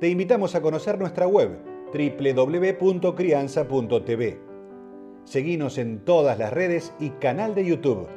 Te invitamos a conocer nuestra web www.crianza.tv. Seguinos en todas las redes y canal de YouTube.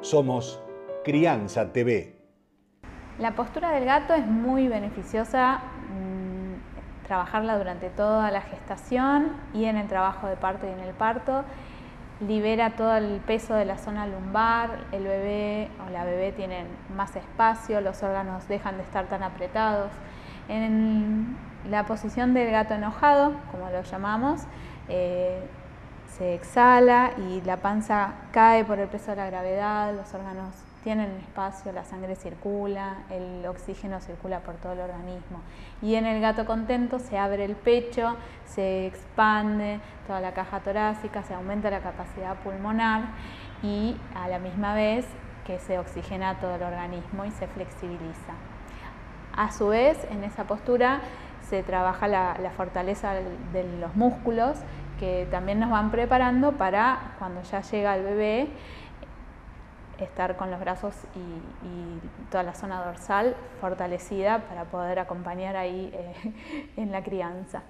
Somos Crianza TV. La postura del gato es muy beneficiosa trabajarla durante toda la gestación y en el trabajo de parto y en el parto. Libera todo el peso de la zona lumbar, el bebé o la bebé tienen más espacio, los órganos dejan de estar tan apretados. En la posición del gato enojado, como lo llamamos, eh, se exhala y la panza cae por el peso de la gravedad, los órganos tienen espacio, la sangre circula, el oxígeno circula por todo el organismo. Y en el gato contento se abre el pecho, se expande toda la caja torácica, se aumenta la capacidad pulmonar y a la misma vez que se oxigena todo el organismo y se flexibiliza. A su vez, en esa postura se trabaja la, fortaleza de los músculos que también nos van preparando para cuando ya llega el bebé estar con los brazos y, toda la zona dorsal fortalecida para poder acompañar ahí eh, en la crianza.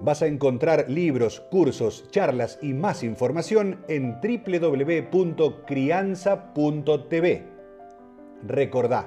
Vas a encontrar libros, cursos, charlas y más información en www.crianza.tv. Recordá,